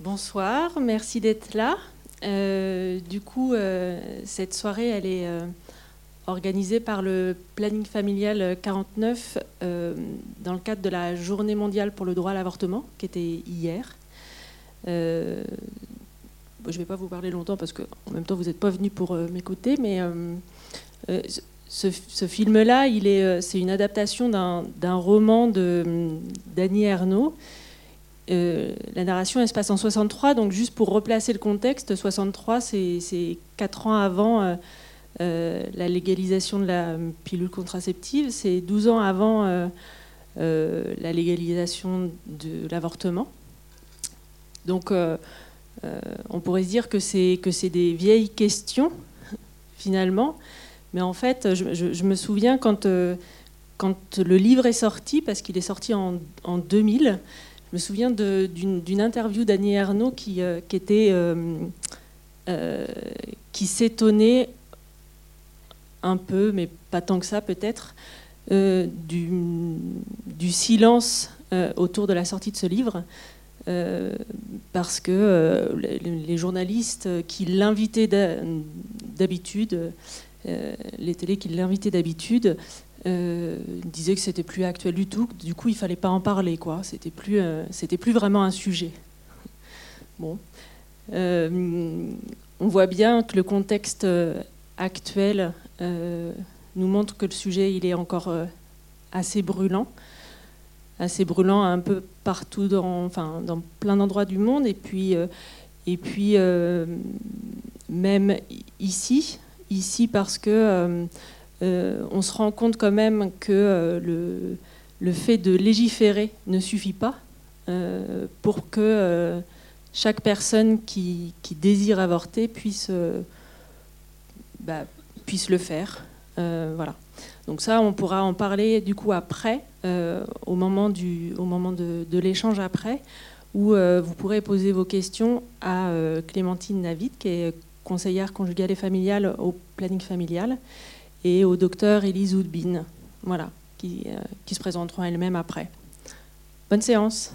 Bonsoir, merci d'être là. Euh, du coup, euh, cette soirée, elle est euh, organisée par le Planning Familial 49 dans le cadre de la Journée mondiale pour le droit à l'avortement, qui était hier. je ne vais pas vous parler longtemps parce qu'en même temps, vous n'êtes pas venu pour m'écouter, mais ce, film-là, c'est une adaptation d'un roman d'Annie Ernaux euh, la narration, se passe en 63, donc juste pour replacer le contexte, 63, c'est 4 ans avant euh, euh, la légalisation de la pilule contraceptive, c'est 12 ans avant la légalisation de l'avortement. Donc on pourrait se dire que c'est des vieilles questions, finalement, mais en fait, je, me souviens quand, quand le livre est sorti, parce qu'il est sorti en 2000, je me souviens d'une interview d'Annie Ernaux qui, euh, euh, euh, qui s'étonnait un peu, mais pas tant que ça peut-être, du, silence autour de la sortie de ce livre. parce que les, journalistes qui l'invitaient d'habitude, les télés qui l'invitaient d'habitude, euh, disait que c'était plus actuel du tout, du coup il fallait pas en parler, quoi. C'était plus, euh, c'était plus vraiment un sujet. Bon, euh, on voit bien que le contexte actuel nous montre que le sujet il est encore assez brûlant, assez brûlant un peu partout dans, enfin dans plein d'endroits du monde, et puis et puis même ici, ici parce que on se rend compte quand même que euh, le, fait de légiférer ne suffit pas euh, pour que chaque personne qui, désire avorter puisse, bah, le faire. Donc ça, on pourra en parler du coup après, au moment, du, au moment de, l'échange après, où vous pourrez poser vos questions à Clémentine Navid, qui est conseillère conjugale et familiale au planning familial et au docteur Elise Oudbin, voilà, euh, qui se présenteront elles-mêmes après. Bonne séance.